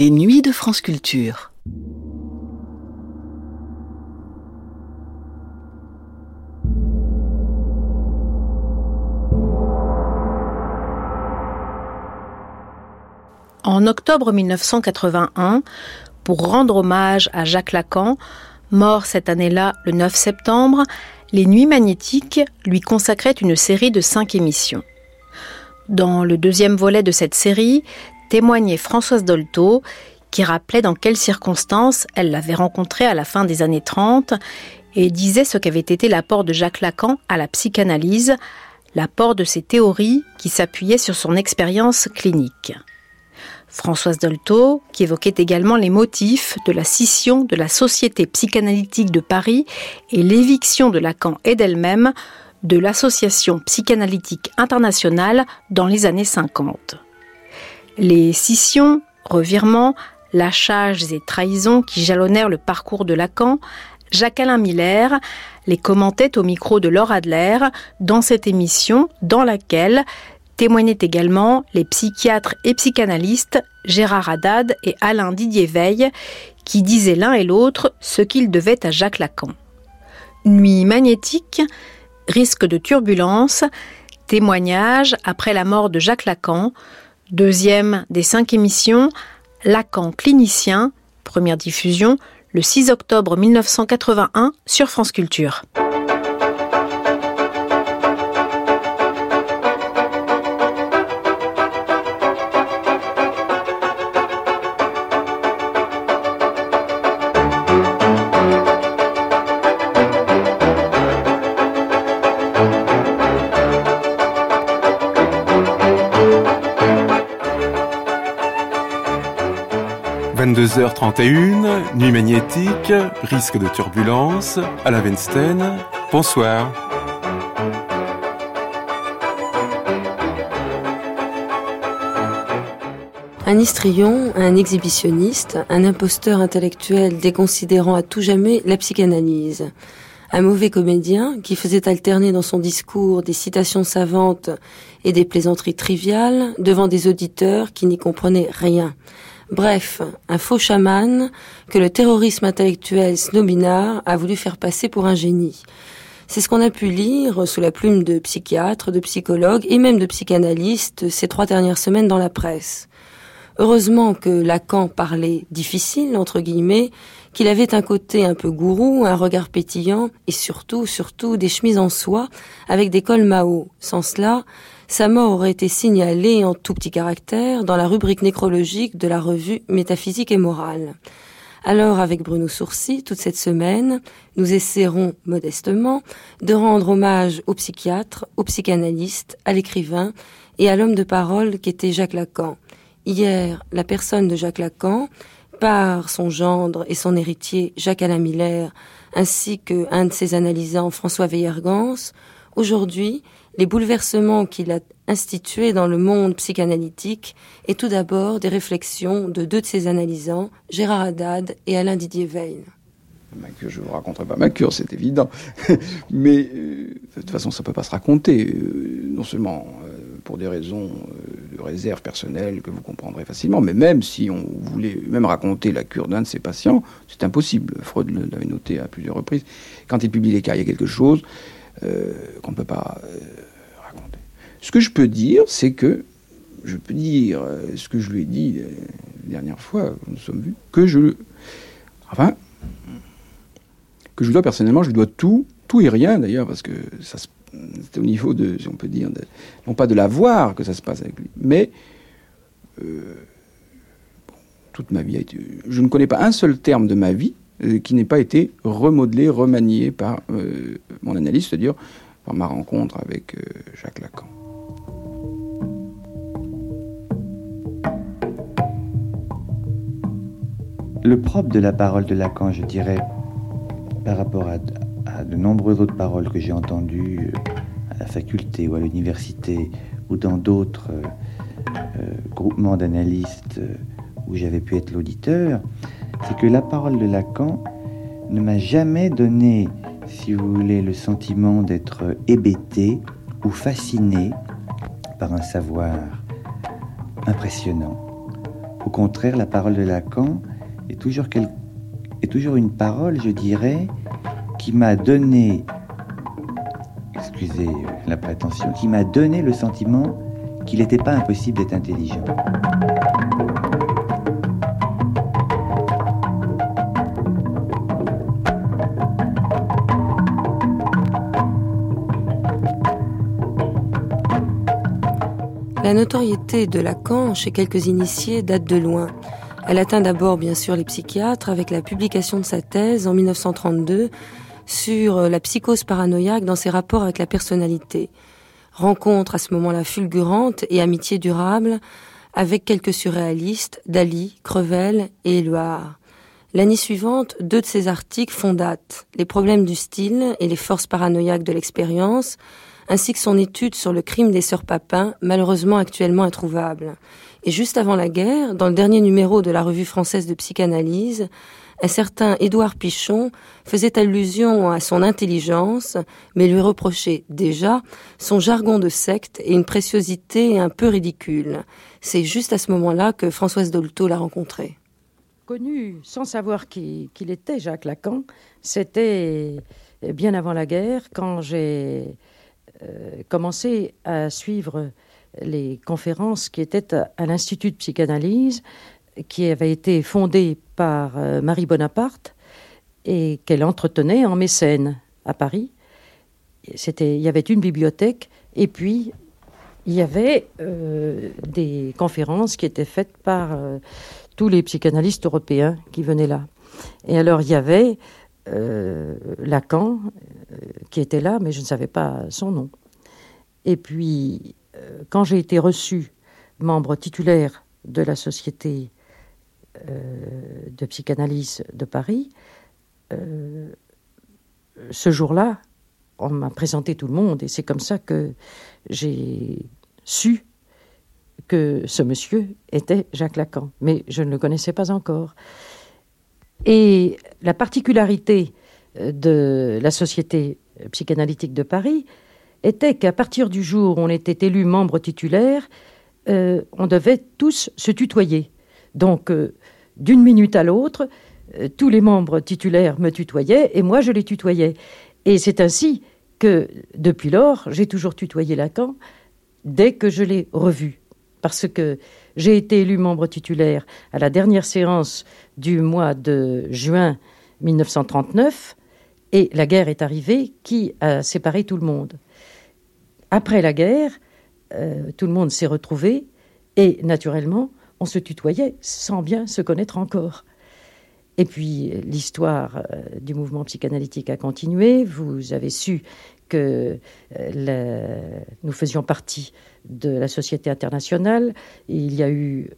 Les nuits de France Culture. En octobre 1981, pour rendre hommage à Jacques Lacan, mort cette année-là le 9 septembre, les Nuits magnétiques lui consacraient une série de cinq émissions. Dans le deuxième volet de cette série, témoignait Françoise Dolto, qui rappelait dans quelles circonstances elle l'avait rencontré à la fin des années 30 et disait ce qu'avait été l'apport de Jacques Lacan à la psychanalyse, l'apport de ses théories qui s'appuyaient sur son expérience clinique. Françoise Dolto, qui évoquait également les motifs de la scission de la Société psychanalytique de Paris et l'éviction de Lacan et d'elle-même de l'Association psychanalytique internationale dans les années 50. Les scissions, revirements, lâchages et trahisons qui jalonnèrent le parcours de Lacan, Jacques-Alain Miller les commentait au micro de Laure Adler dans cette émission dans laquelle témoignaient également les psychiatres et psychanalystes Gérard Haddad et Alain Didier Veil qui disaient l'un et l'autre ce qu'ils devaient à Jacques Lacan. Nuit magnétique, risque de turbulence, témoignage après la mort de Jacques Lacan, deuxième des cinq émissions, Lacan clinicien, première diffusion le 6 octobre 1981 sur France Culture. 22h31, nuit magnétique, risque de turbulence, à la Weinstein. Bonsoir. Un histrion, un exhibitionniste, un imposteur intellectuel déconsidérant à tout jamais la psychanalyse. Un mauvais comédien qui faisait alterner dans son discours des citations savantes et des plaisanteries triviales devant des auditeurs qui n'y comprenaient rien. Bref, un faux chaman que le terrorisme intellectuel Snobinard a voulu faire passer pour un génie. C'est ce qu'on a pu lire sous la plume de psychiatres, de psychologues et même de psychanalystes ces trois dernières semaines dans la presse. Heureusement que Lacan parlait difficile, entre guillemets, qu'il avait un côté un peu gourou, un regard pétillant et surtout, surtout des chemises en soie avec des cols Mao. Sans cela, sa mort aurait été signalée en tout petit caractère dans la rubrique nécrologique de la revue Métaphysique et Morale. Alors, avec Bruno Sourcy, toute cette semaine, nous essaierons modestement de rendre hommage au psychiatre, au psychanalyste, à l'écrivain et à l'homme de parole qu'était Jacques Lacan. Hier, la personne de Jacques Lacan, par son gendre et son héritier Jacques-Alain Miller, ainsi que un de ses analysants François Veillergans, aujourd'hui, les bouleversements qu'il a institués dans le monde psychanalytique et tout d'abord des réflexions de deux de ses analysants, Gérard Haddad et Alain Didier Veil. Ma cure, je ne vous raconterai pas ma cure, c'est évident. Mais euh, de toute façon, ça ne peut pas se raconter. Euh, non seulement euh, pour des raisons de réserve personnelle que vous comprendrez facilement, mais même si on voulait même raconter la cure d'un de ses patients, c'est impossible. Freud l'avait noté à plusieurs reprises. Quand il publie les cas, il y a quelque chose qu'on ne peut pas ce que je peux dire, c'est que je peux dire euh, ce que je lui ai dit euh, la dernière fois, nous sommes vus, que je. Enfin. que je dois personnellement, je dois tout, tout et rien d'ailleurs, parce que ça c'est au niveau de, si on peut dire, non pas de la voir que ça se passe avec lui, mais euh, toute ma vie a été. Je ne connais pas un seul terme de ma vie qui n'ait pas été remodelé, remanié par mon analyse, c'est-à-dire par ma rencontre avec Jacques Lacan. Le propre de la parole de Lacan, je dirais, par rapport à, de nombreuses autres paroles que j'ai entendues euh, à la faculté ou à l'université ou dans d'autres euh, euh, groupements d'analystes où j'avais pu être l'auditeur, c'est que la parole de Lacan ne m'a jamais donné, si vous voulez, le sentiment d'être hébété ou fasciné par un savoir impressionnant. Au contraire, la parole de Lacan est toujours une parole, je dirais, qui m'a donné, excusez la prétention, qui m'a donné le sentiment qu'il n'était pas impossible d'être intelligent. La notoriété de Lacan chez quelques initiés date de loin. Elle atteint d'abord bien sûr les psychiatres avec la publication de sa thèse en 1932 sur la psychose paranoïaque dans ses rapports avec la personnalité. Rencontre à ce moment-là fulgurante et amitié durable avec quelques surréalistes, Dali, Crevel et Éluard. L'année suivante, deux de ses articles font date. Les problèmes du style et les forces paranoïaques de l'expérience, ainsi que son étude sur le crime des sœurs Papin, malheureusement actuellement introuvable. Et juste avant la guerre, dans le dernier numéro de la revue française de psychanalyse, un certain Édouard Pichon faisait allusion à son intelligence, mais lui reprochait déjà son jargon de secte et une préciosité un peu ridicule. C'est juste à ce moment-là que Françoise Dolto l'a rencontré. Connu sans savoir qui, qu'il était, Jacques Lacan, c'était bien avant la guerre, quand j'ai euh, commencé à suivre les conférences qui étaient à, l'Institut de psychanalyse, qui avait été fondé par euh, Marie Bonaparte et qu'elle entretenait en mécène à Paris. C'était, il y avait une bibliothèque et puis il y avait euh, des conférences qui étaient faites par tous les psychanalystes européens qui venaient là. Et alors il y avait Lacan, qui était là, mais je ne savais pas son nom. Et puis, euh, quand j'ai été reçu membre titulaire de la Société euh, de psychanalyse de Paris, euh, ce jour-là, on m'a présenté tout le monde et c'est comme ça que j'ai su que ce monsieur était Jacques Lacan, mais je ne le connaissais pas encore. Et la particularité de la Société psychanalytique de Paris était qu'à partir du jour où on était élu membre titulaire, euh, on devait tous se tutoyer. Donc, euh, d'une minute à l'autre, euh, tous les membres titulaires me tutoyaient et moi je les tutoyais. Et c'est ainsi que, depuis lors, j'ai toujours tutoyé Lacan dès que je l'ai revu. Parce que j'ai été élu membre titulaire à la dernière séance du mois de juin 1939 et la guerre est arrivée qui a séparé tout le monde. Après la guerre, euh, tout le monde s'est retrouvé et naturellement, on se tutoyait sans bien se connaître encore. Et puis l'histoire euh, du mouvement psychanalytique a continué. Vous avez su que euh, nous faisions partie de la société internationale. Il y a eu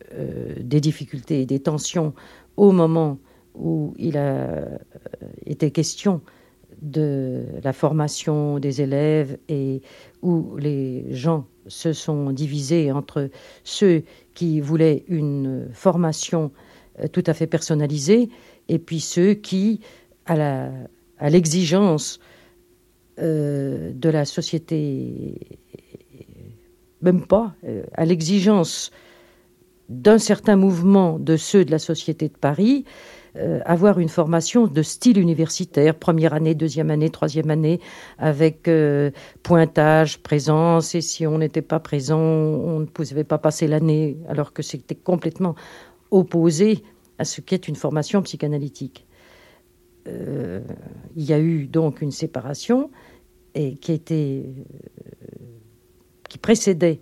des difficultés et des tensions au moment où il a été question de la formation des élèves et où les gens se sont divisés entre ceux qui voulaient une formation euh, tout à fait personnalisée et puis ceux qui, à l'exigence euh, de la société, même pas, euh, à l'exigence d'un certain mouvement de ceux de la société de Paris, euh, avoir une formation de style universitaire, première année, deuxième année, troisième année, avec euh, pointage, présence, et si on n'était pas présent, on ne pouvait pas passer l'année, alors que c'était complètement opposé à ce qu'est une formation psychanalytique. Euh, il y a eu donc une séparation qui qui précédait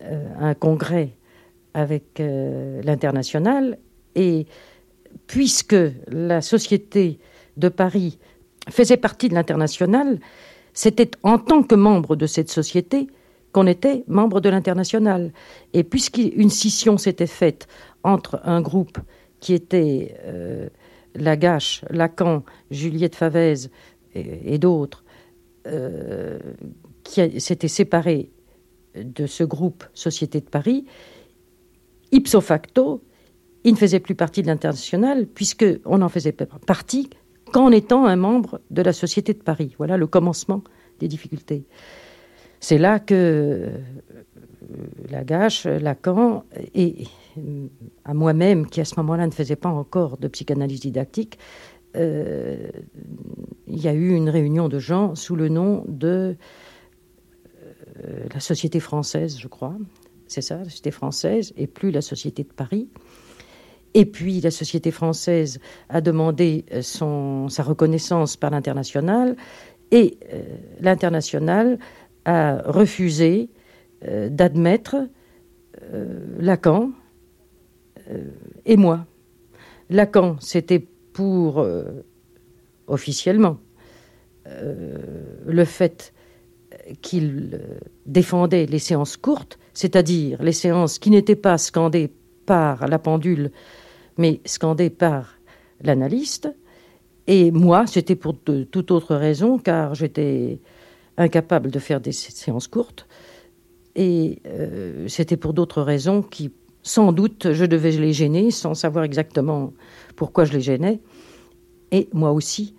un congrès avec l'international et puisque la Société de Paris faisait partie de l'international, c'était en tant que membre de cette société qu'on était membre de l'international. Et puisqu'une scission s'était faite entre un groupe qui était euh, Lagache, Lacan, Juliette Favez et, d'autres, euh, qui s'étaient séparés de ce groupe Société de Paris, ipso facto, il ne faisait plus partie de l'international, puisqu'on en faisait partie qu'en étant un membre de la Société de Paris. Voilà le commencement des difficultés. C'est là que Lagache, Lacan, et à moi-même, qui à ce moment-là ne faisais pas encore de psychanalyse didactique, il y a eu une réunion de gens sous le nom de la Société française, je crois. C'est ça, la Société française, et plus la Société de Paris. Et puis la société française a demandé euh, son, sa reconnaissance par l'international et euh, l'international a refusé euh, d'admettre Lacan et moi. Lacan, c'était pour, officiellement, le fait qu'il défendait les séances courtes, c'est-à-dire les séances qui n'étaient pas scandées par la pendule mais scandé par l'analyste. Et moi, c'était pour de, toute autre raison, car j'étais incapable de faire des séances courtes. Et euh, c'était pour d'autres raisons qui, sans doute, je devais les gêner, sans savoir exactement pourquoi je les gênais. Et moi aussi,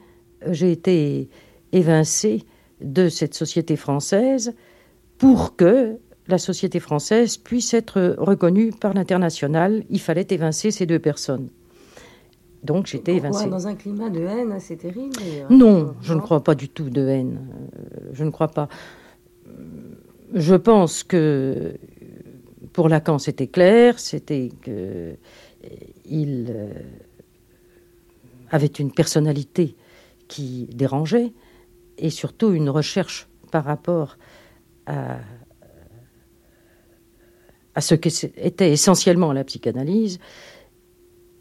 j'ai été évincé de cette société française pour que la société française puisse être reconnue par l'international. Il fallait évincer ces deux personnes. Donc j'étais évincée. Dans un climat de haine assez terrible Non, je ne crois pas du tout de haine. Euh, je ne crois pas. Je pense que pour Lacan, c'était clair, c'était qu'il euh, avait une personnalité qui dérangeait et surtout une recherche par rapport à à ce qu'était essentiellement la psychanalyse.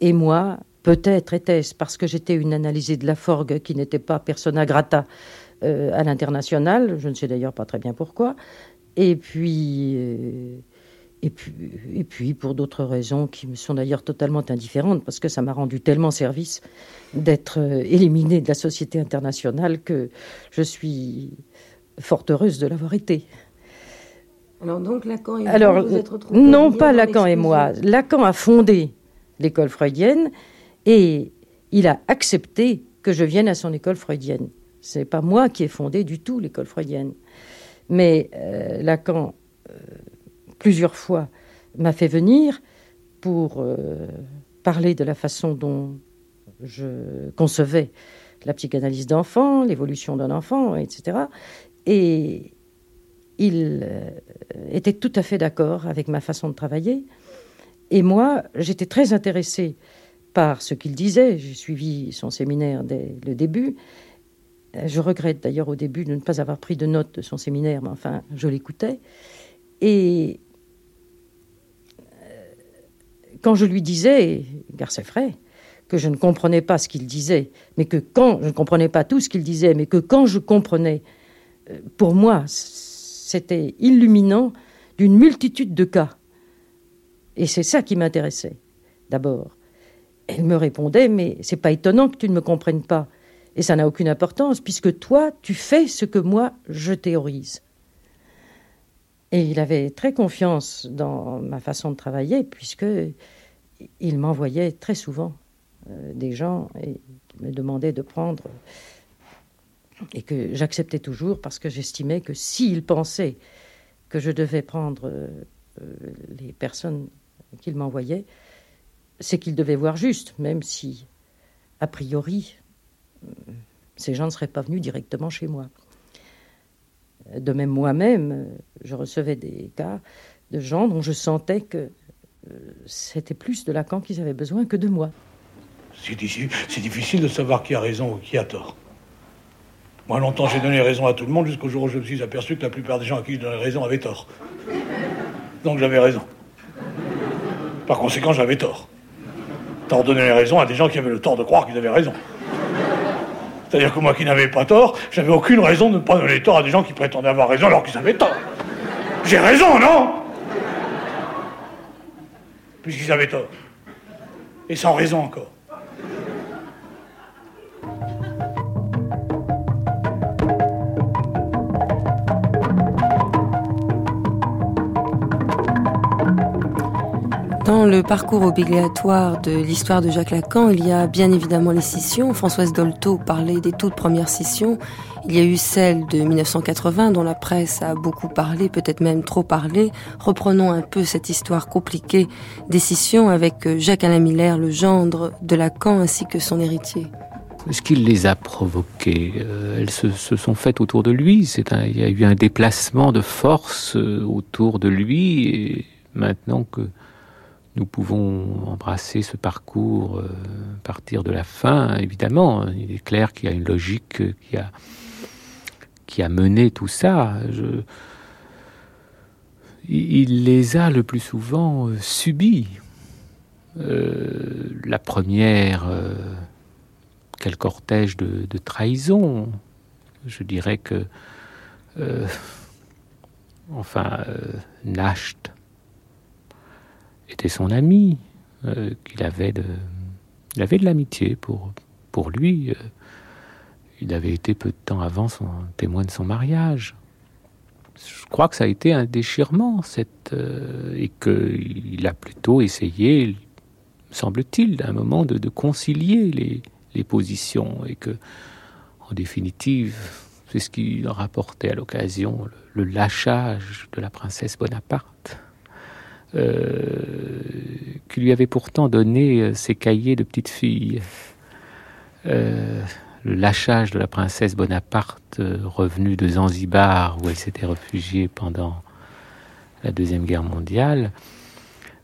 Et moi, peut-être était-ce parce que j'étais une analysée de la forgue qui n'était pas persona grata euh, à l'international, je ne sais d'ailleurs pas très bien pourquoi, et puis, euh, et puis, et puis pour d'autres raisons qui me sont d'ailleurs totalement indifférentes, parce que ça m'a rendu tellement service d'être euh, éliminée de la société internationale que je suis fort heureuse de l'avoir été. Alors donc Lacan et Alors, vous êtes retrouvés Non, pas Lacan et moi. Lacan a fondé l'école freudienne et il a accepté que je vienne à son école freudienne. Ce n'est pas moi qui ai fondé du tout l'école freudienne. Mais euh, Lacan, euh, plusieurs fois, m'a fait venir pour euh, parler de la façon dont je concevais la psychanalyse d'enfant, l'évolution d'un enfant, etc. Et il euh, était tout à fait d'accord avec ma façon de travailler. Et moi, j'étais très intéressée par ce qu'il disait. J'ai suivi son séminaire dès le début. Je regrette d'ailleurs au début de ne pas avoir pris de notes de son séminaire, mais enfin, je l'écoutais. Et euh, quand je lui disais, car c'est vrai, que je ne comprenais pas ce qu'il disait, mais que quand je ne comprenais pas tout ce qu'il disait, mais que quand je comprenais, euh, pour moi, c'était illuminant d'une multitude de cas. Et c'est ça qui m'intéressait, d'abord. Elle me répondait, mais c'est pas étonnant que tu ne me comprennes pas. Et ça n'a aucune importance, puisque toi, tu fais ce que moi, je théorise. Et il avait très confiance dans ma façon de travailler, puisque il m'envoyait très souvent euh, des gens et me demandait de prendre et que j'acceptais toujours parce que j'estimais que s'il pensait que je devais prendre euh, les personnes qu'il m'envoyait, c'est qu'il devait voir juste, même si, a priori, ces gens ne seraient pas venus directement chez moi. De même, moi-même, je recevais des cas de gens dont je sentais que euh, c'était plus de Lacan qu'ils avaient besoin que de moi. C'est difficile de savoir qui a raison ou qui a tort. Moi, longtemps, j'ai donné raison à tout le monde jusqu'au jour où je me suis aperçu que la plupart des gens à qui je donnais raison avaient tort. Donc j'avais raison. Par conséquent, j'avais tort. Tort donner raison à des gens qui avaient le tort de croire qu'ils avaient raison. C'est-à-dire que moi qui n'avais pas tort, j'avais aucune raison de ne pas donner tort à des gens qui prétendaient avoir raison alors qu'ils avaient tort. J'ai raison, non? Puisqu'ils avaient tort. Et sans raison encore. Dans le parcours obligatoire de l'histoire de Jacques Lacan, il y a bien évidemment les scissions. Françoise Dolto parlait des toutes premières scissions. Il y a eu celle de 1980 dont la presse a beaucoup parlé, peut-être même trop parlé. Reprenons un peu cette histoire compliquée des scissions avec Jacques-Alain Miller, le gendre de Lacan, ainsi que son héritier. Ce qui les a provoquées euh, Elles se, sont faites autour de lui. il y a eu un déplacement de force euh, autour de lui. Et maintenant que nous pouvons embrasser ce parcours, euh, partir de la fin, évidemment, il est clair qu'il y a une logique qui a qui a mené tout ça. il les a le plus souvent euh, subis. Euh, la première, euh, quel cortège de, trahison. Je dirais que, enfin, Nacht était son ami, qu'il avait de, il avait de l'amitié pour, lui. Il avait été peu de temps avant témoin de son mariage. Je crois que ça a été un déchirement, cette, euh, et qu'il a plutôt essayé, semble-t-il, à un moment de, concilier les, positions, et que, en définitive, c'est ce qui leur apportait à l'occasion le, lâchage de la princesse Bonaparte, euh, qui lui avait pourtant donné euh, ses cahiers de petite fille le lâchage de la princesse Bonaparte euh, revenue de Zanzibar, où elle s'était réfugiée pendant la Deuxième Guerre mondiale,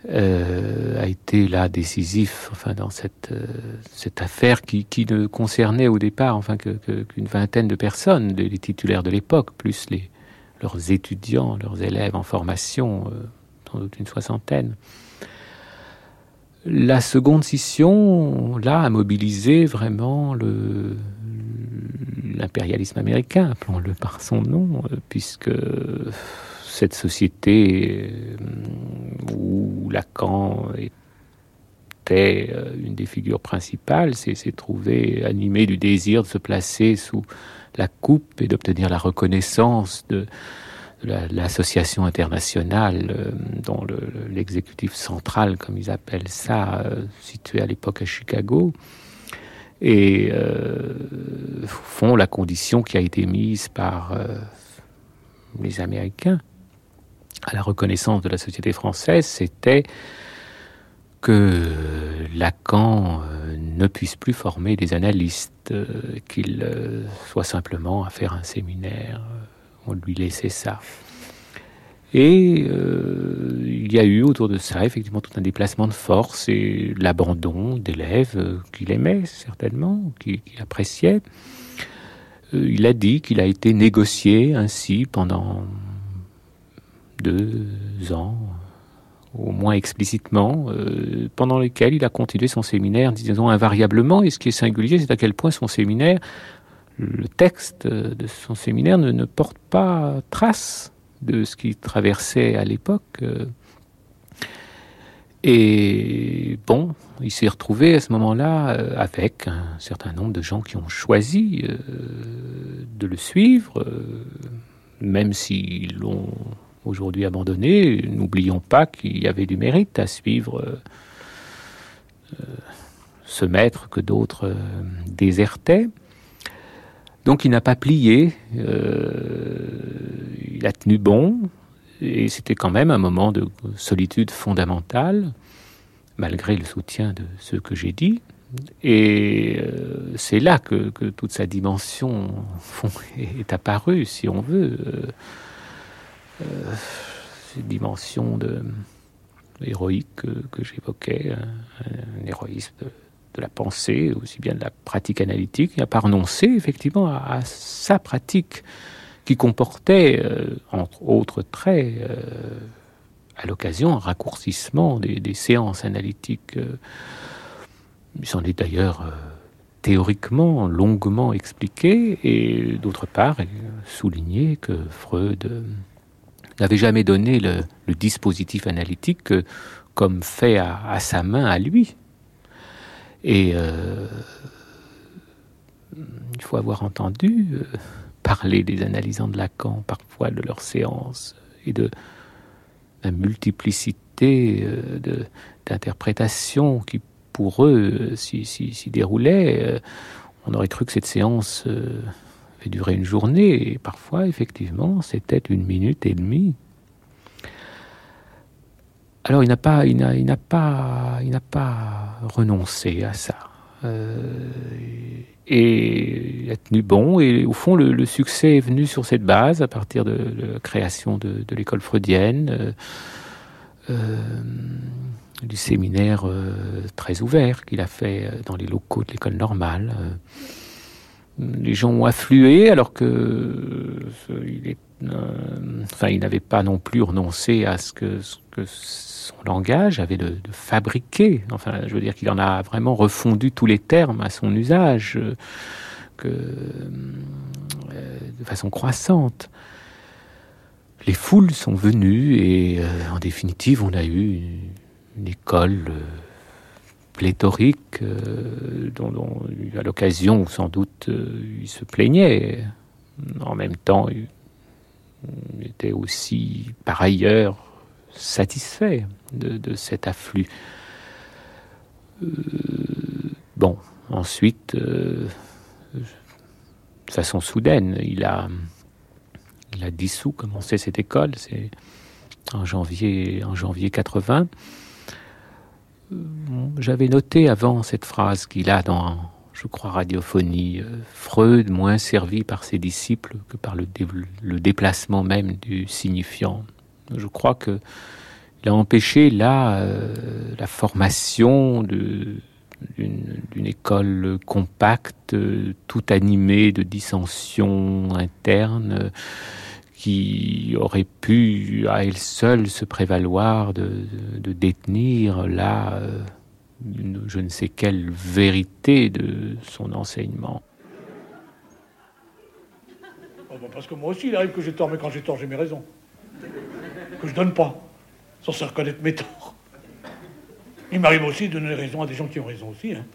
euh, a été là décisif enfin, dans cette, euh, cette affaire qui, ne concernait au départ enfin, qu'une que, vingtaine de personnes, les, titulaires de l'époque, plus les, leurs étudiants, leurs élèves en formation, sans doute une soixantaine. La seconde scission, là, a mobilisé vraiment l'impérialisme américain, appelons-le par son nom, euh, puisque cette société euh, où Lacan était euh, une des figures principales s'est trouvé animé du désir de se placer sous la coupe et d'obtenir la reconnaissance de, l'association internationale dont l'exécutif central, comme ils appellent ça, situé à l'époque à Chicago, et euh, font la condition qui a été mise par euh, les Américains à la reconnaissance de la société française, c'était que Lacan euh, ne puisse plus former des analystes, qu'il soit simplement à faire un séminaire, on lui laissait ça. Et euh, il y a eu autour de ça effectivement tout un déplacement de force et l'abandon d'élèves euh, qu'il aimait certainement, qu'il appréciait. Euh, il a dit qu'il a été négocié ainsi pendant deux ans, au moins explicitement, pendant lesquels il a continué son séminaire, disons invariablement. Et ce qui est singulier, c'est à quel point son séminaire, le texte de son séminaire ne, porte pas trace de ce qu'il traversait à l'époque. Euh. Et bon, il s'est retrouvé à ce moment-là euh, avec un certain nombre de gens qui ont choisi euh, de le suivre, même s'ils l'ont aujourd'hui abandonné. N'oublions pas qu'il y avait du mérite à suivre ce maître que d'autres désertaient. Donc il n'a pas plié, euh, il a tenu bon, et c'était quand même un moment de solitude fondamentale, malgré le soutien de ceux que j'ai dit. Et euh, c'est là que, toute sa dimension est apparue, si on veut. Euh, cette dimension de, héroïque que, j'évoquais, un, héroïsme de la pensée, aussi bien de la pratique analytique, il n'a pas renoncé effectivement à, sa pratique qui comportait, euh, entre autres traits, euh, à l'occasion, un raccourcissement des, séances analytiques. Euh, il s'en est d'ailleurs théoriquement longuement expliqué, et d'autre part, souligné que Freud n'avait jamais donné le, dispositif analytique comme fait à sa main à lui, et euh, il faut avoir entendu euh, parler des analysants de Lacan, parfois de leurs séances, et de la multiplicité euh, d'interprétation qui, pour eux, s'y si, déroulait. on aurait cru que cette séance avait duré une journée, et parfois, effectivement, c'était une minute et demie. Alors, il n'a pas, il n'a, il n'a pas, il n'a pas renoncé à ça. Euh, et il a tenu bon. Et au fond, le, succès est venu sur cette base, à partir de, la création de, l'école freudienne, euh, euh, du séminaire très ouvert qu'il a fait dans les locaux de l'école normale. les gens ont afflué alors que il est, enfin, il n'avait pas non plus renoncé à ce que, son langage avait de, fabriquer. Enfin, je veux dire qu'il en a vraiment refondu tous les termes à son usage euh, que, euh, de façon croissante. Les foules sont venues et euh, en définitive, on a eu une, école pléthorique dont, dont, à l'occasion, sans doute, il se plaignait. En même temps, il était aussi, par ailleurs, satisfait de, cet afflux. Euh, bon, ensuite, euh, de façon soudaine, il a, il a dissous, commencé cette école, c'est en janvier, en janvier 80. Euh, j'avais noté avant cette phrase qu'il a dans, je crois, Radiophonie, Freud moins servi par ses disciples que par le, le déplacement même du signifiant. Je crois que il a empêché là euh, la formation d'une école compacte, tout animée de dissensions internes, qui aurait pu à elle seule se prévaloir de, détenir là euh, je ne sais quelle vérité de son enseignement. Oh, parce que moi aussi, il arrive que j'ai tort, mais quand j'ai tort, j'ai mes raisons. Que je donne pas sans se reconnaître mes torts. Il m'arrive aussi de donner raison à des gens qui ont raison aussi. Hein.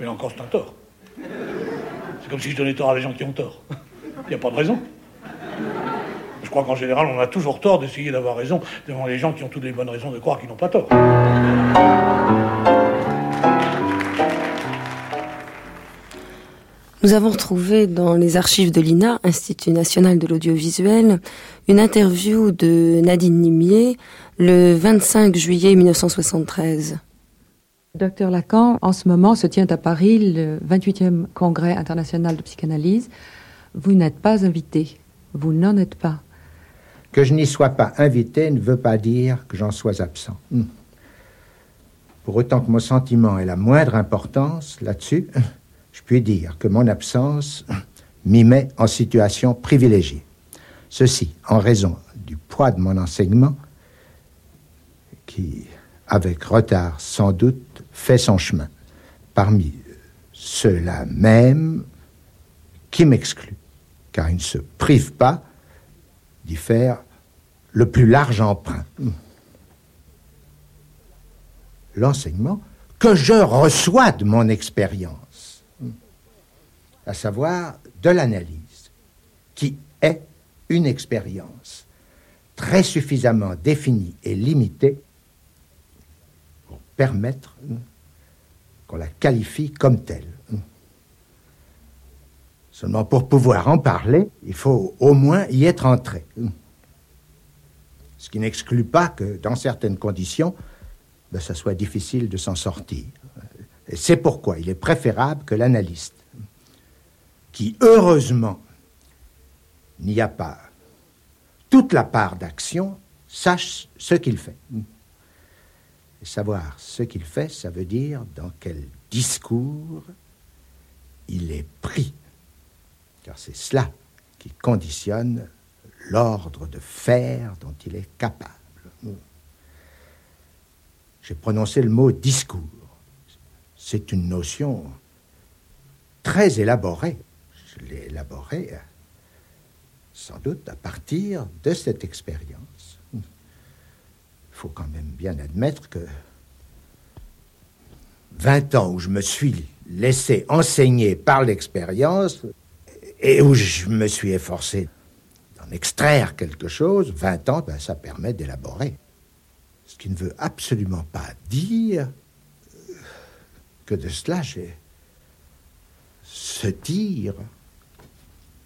Mais encore, c'est un tort. C'est comme si je donnais tort à des gens qui ont tort. Il n'y a pas de raison. Je crois qu'en général, on a toujours tort d'essayer d'avoir raison devant les gens qui ont toutes les bonnes raisons de croire qu'ils n'ont pas tort. Nous avons retrouvé dans les archives de l'INA, Institut national de l'audiovisuel, une interview de Nadine Nimier le 25 juillet 1973. Docteur Lacan, en ce moment se tient à Paris le 28e congrès international de psychanalyse. Vous n'êtes pas invité. Vous n'en êtes pas. Que je n'y sois pas invité ne veut pas dire que j'en sois absent. Hmm. Pour autant que mon sentiment ait la moindre importance là-dessus, je puis dire que mon absence m'y met en situation privilégiée. Ceci en raison du poids de mon enseignement, qui, avec retard sans doute, fait son chemin, parmi ceux-là même qui m'excluent, car il ne se prive pas d'y faire le plus large emprunt. L'enseignement que je reçois de mon expérience à savoir de l'analyse, qui est une expérience très suffisamment définie et limitée pour permettre qu'on la qualifie comme telle. Seulement pour pouvoir en parler, il faut au moins y être entré. Ce qui n'exclut pas que dans certaines conditions, ben, ça soit difficile de s'en sortir. Et c'est pourquoi il est préférable que l'analyste qui, heureusement, n'y a pas toute la part d'action, sache ce qu'il fait. Et savoir ce qu'il fait, ça veut dire dans quel discours il est pris. Car c'est cela qui conditionne l'ordre de faire dont il est capable. J'ai prononcé le mot discours. C'est une notion très élaborée je l'ai élaboré sans doute à partir de cette expérience. Il faut quand même bien admettre que 20 ans où je me suis laissé enseigner par l'expérience et où je me suis efforcé d'en extraire quelque chose, 20 ans, ben, ça permet d'élaborer. Ce qui ne veut absolument pas dire que de cela, j'ai se dire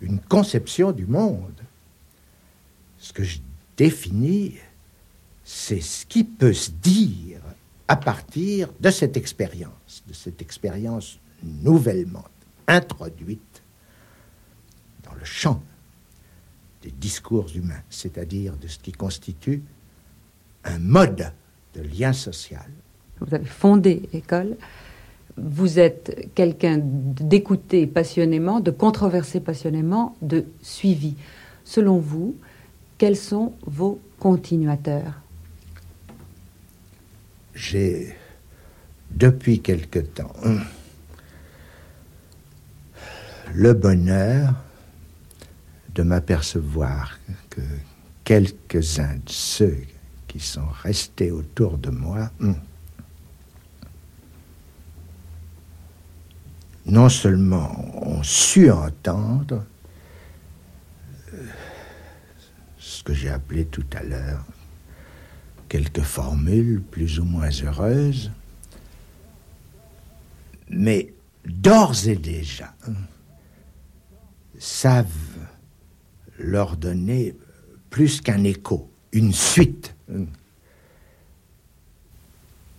une conception du monde. Ce que je définis, c'est ce qui peut se dire à partir de cette expérience, de cette expérience nouvellement introduite dans le champ des discours humains, c'est-à-dire de ce qui constitue un mode de lien social. Vous avez fondé l'école, vous êtes quelqu'un d'écouter passionnément, de controverser passionnément, de suivi. Selon vous, quels sont vos continuateurs? J'ai, depuis quelque temps, le bonheur de m'apercevoir que quelques-uns de ceux qui sont restés autour de moi non seulement ont su entendre euh, ce que j'ai appelé tout à l'heure quelques formules plus ou moins heureuses, mais d'ores et déjà savent leur donner plus qu'un écho, une suite.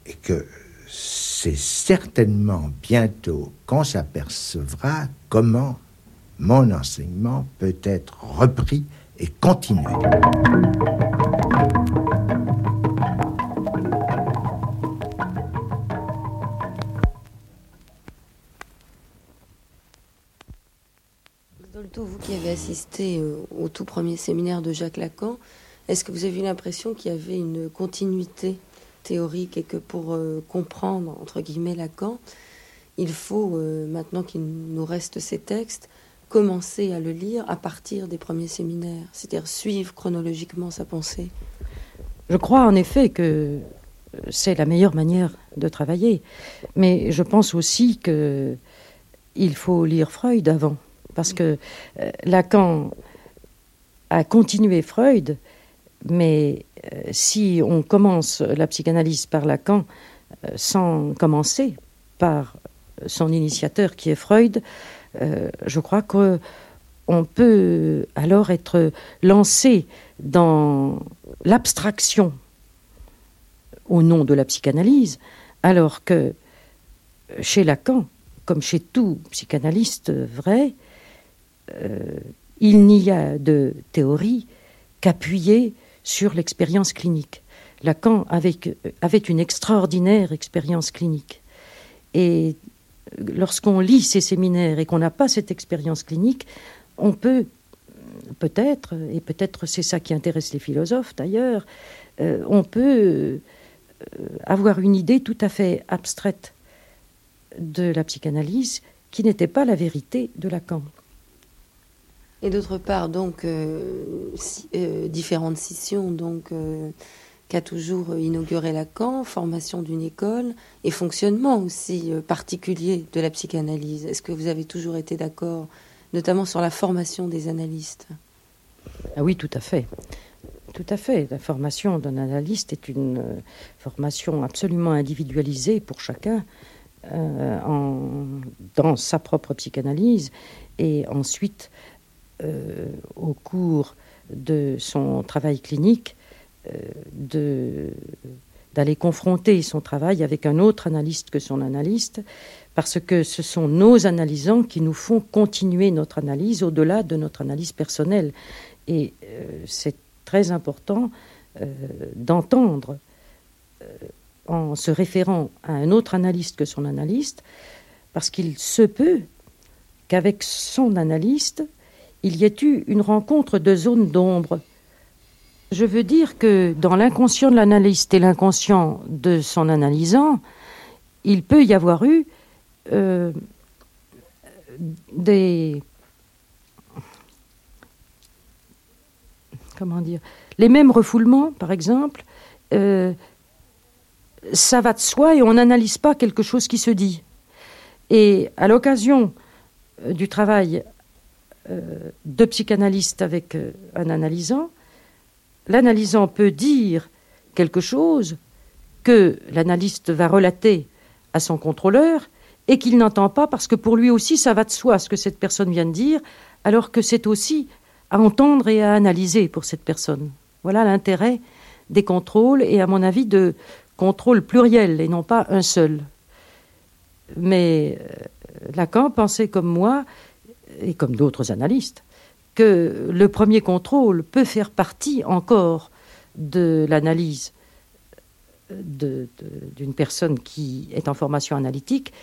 Et que c'est certainement bientôt qu'on s'apercevra comment mon enseignement peut être repris et continué. Vous qui avez assisté euh, au tout premier séminaire de Jacques Lacan, est-ce que vous avez eu l'impression qu'il y avait une continuité théorique et que pour euh, comprendre, entre guillemets, Lacan, il faut, euh, maintenant qu'il nous reste ces textes, commencer à le lire à partir des premiers séminaires, c'est-à-dire suivre chronologiquement sa pensée. Je crois en effet que euh, c'est la meilleure manière de travailler, mais je pense aussi que il faut lire Freud avant, parce que Lacan a continué Freud, mais euh, si on commence la psychanalyse par Lacan euh, sans commencer par son initiateur qui est Freud, euh, je crois qu'on peut alors être lancé dans l'abstraction au nom de la psychanalyse, alors que chez Lacan, comme chez tout psychanalyste vrai, il n'y a de théorie qu'appuyer sur l'expérience clinique. Lacan avait, avait une extraordinaire expérience clinique. Et lorsqu'on lit ces séminaires et qu'on n'a pas cette expérience clinique, on peut peut-être, et peut-être c'est ça qui intéresse les philosophes d'ailleurs, euh, on peut euh, avoir une idée tout à fait abstraite de la psychanalyse qui n'était pas la vérité de Lacan. Et d'autre part, donc, euh, euh, différentes scissions, euh, qu'a toujours inauguré Lacan, formation d'une école et fonctionnement aussi particulier de la psychanalyse. Est-ce que vous avez toujours été d'accord, notamment sur la formation des analystes? Ah oui, tout à fait. Tout à fait. La formation d'un analyste est une formation absolument individualisée pour chacun dans sa propre psychanalyse et ensuite au cours de son travail clinique euh, d'aller confronter son travail avec un autre analyste que son analyste, parce que ce sont nos analysants qui nous font continuer notre analyse au-delà de notre analyse personnelle. Et euh, c'est très important d'entendre, en se référant à un autre analyste que son analyste, parce qu'il se peut qu'avec son analyste, il y ait eu une rencontre de zones d'ombre. Je veux dire que dans l'inconscient de l'analyste et l'inconscient de son analysant, il peut y avoir eu euh, des... Comment dire Les mêmes refoulements, par exemple, euh, ça va de soi et on n'analyse pas quelque chose qui se dit. Et à l'occasion euh, du travail deux psychanalystes avec euh, un analysant, l'analysant peut dire quelque chose que l'analyste va relater à son contrôleur et qu'il n'entend pas parce que pour lui aussi ça va de soi ce que cette personne vient de dire, alors que c'est aussi à entendre et à analyser pour cette personne. Voilà l'intérêt des contrôles et à mon avis de contrôle pluriel et non pas un seul. Mais euh, Lacan pensait comme moi, et comme d'autres analystes, que le premier contrôle peut faire partie encore de l'analyse d'une personne qui est en formation analytique,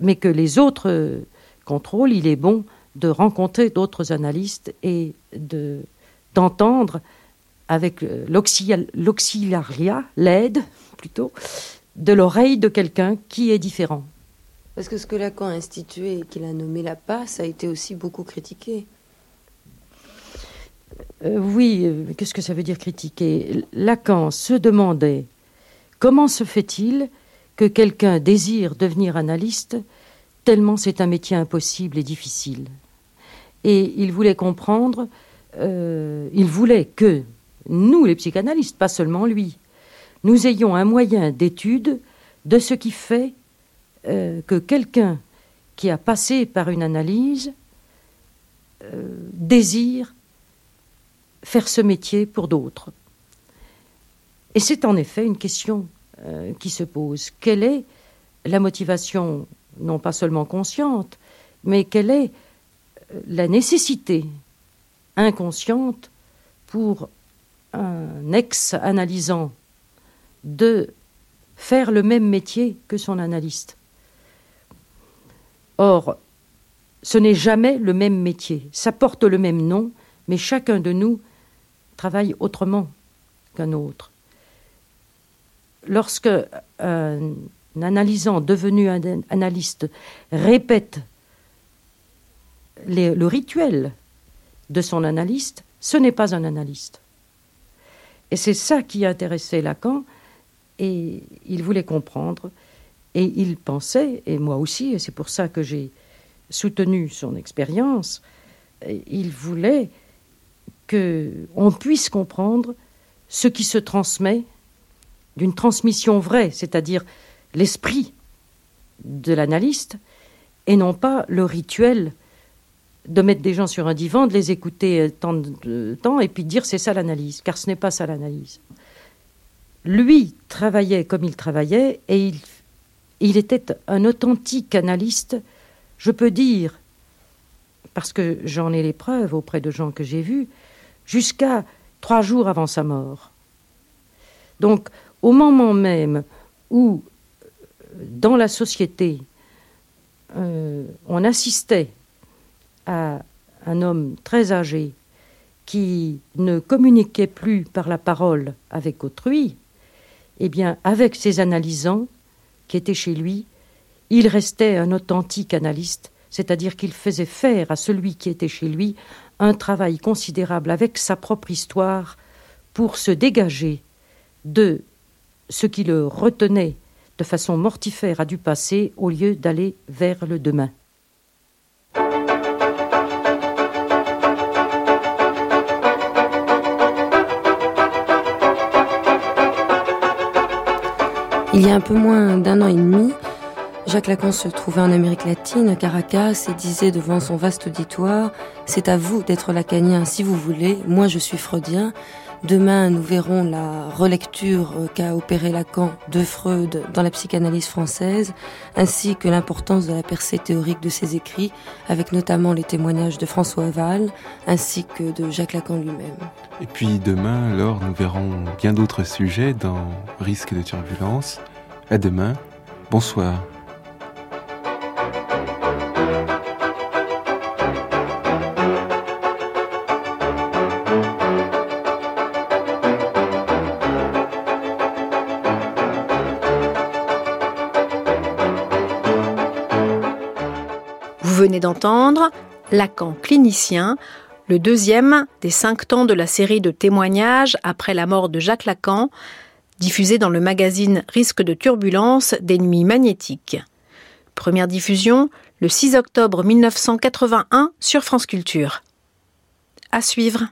mais que les autres contrôles, il est bon de rencontrer d'autres analystes et d'entendre avec l'auxiliaria, l'aide plutôt, de l'oreille de quelqu'un qui est différent. Parce que ce que Lacan a institué et qu'il a nommé la passe a été aussi beaucoup critiqué. Euh, oui, euh, qu'est-ce que ça veut dire critiquer Lacan se demandait comment se fait-il que quelqu'un désire devenir analyste tellement c'est un métier impossible et difficile. Et il voulait comprendre, euh, il voulait que nous, les psychanalystes, pas seulement lui, nous ayons un moyen d'étude de ce qui fait que quelqu'un qui a passé par une analyse désire faire ce métier pour d'autres. Et c'est en effet une question euh, qui se pose. Quelle est la motivation, non pas seulement consciente, mais quelle est euh, la nécessité inconsciente pour un ex-analysant de faire le même métier que son analyste? Or, ce n'est jamais le même métier. Ça porte le même nom, mais chacun de nous travaille autrement qu'un autre. Lorsque un analysant devenu analyste répète le rituel de son analyste, ce n'est pas un analyste. Et c'est ça qui intéressait Lacan, et il voulait comprendre, et il pensait, et moi aussi, et c'est pour ça que j'ai soutenu son expérience, il voulait qu'on puisse comprendre ce qui se transmet d'une transmission vraie, c'est-à-dire l'esprit de l'analyste, et non pas le rituel de mettre des gens sur un divan, de les écouter tant de temps, et puis dire c'est ça l'analyse, car ce n'est pas ça l'analyse. Lui travaillait comme il travaillait, et il, il était un authentique analyste, je peux dire, parce que j'en ai les preuves auprès de gens que j'ai vus, jusqu'à trois jours avant sa mort. Donc, au moment même où, dans la société, euh, on assistait à un homme très âgé qui ne communiquait plus par la parole avec autrui, eh bien, avec ses analysants qui étaient chez lui, il restait un authentique analyste, c'est-à-dire qu'il faisait faire à celui qui était chez lui un travail considérable avec sa propre histoire pour se dégager de ce qui le retenait de façon mortifère à du passé au lieu d'aller vers le demain. Il y a un peu moins d'un an et demi, Jacques Lacan se trouvait en Amérique latine, à Caracas, et disait devant son vaste auditoire C'est à vous d'être lacanien si vous voulez, moi je suis freudien. Demain, nous verrons la relecture qu'a opéré Lacan de Freud dans la psychanalyse française, ainsi que l'importance de la percée théorique de ses écrits, avec notamment les témoignages de François Val, ainsi que de Jacques Lacan lui-même. Et puis demain, alors, nous verrons bien d'autres sujets dans Risque de turbulence. À demain. Bonsoir. D'entendre Lacan clinicien, le deuxième des cinq temps de la série de témoignages après la mort de Jacques Lacan, diffusé dans le magazine Risque de turbulence des nuits magnétiques. Première diffusion le 6 octobre 1981 sur France Culture. À suivre.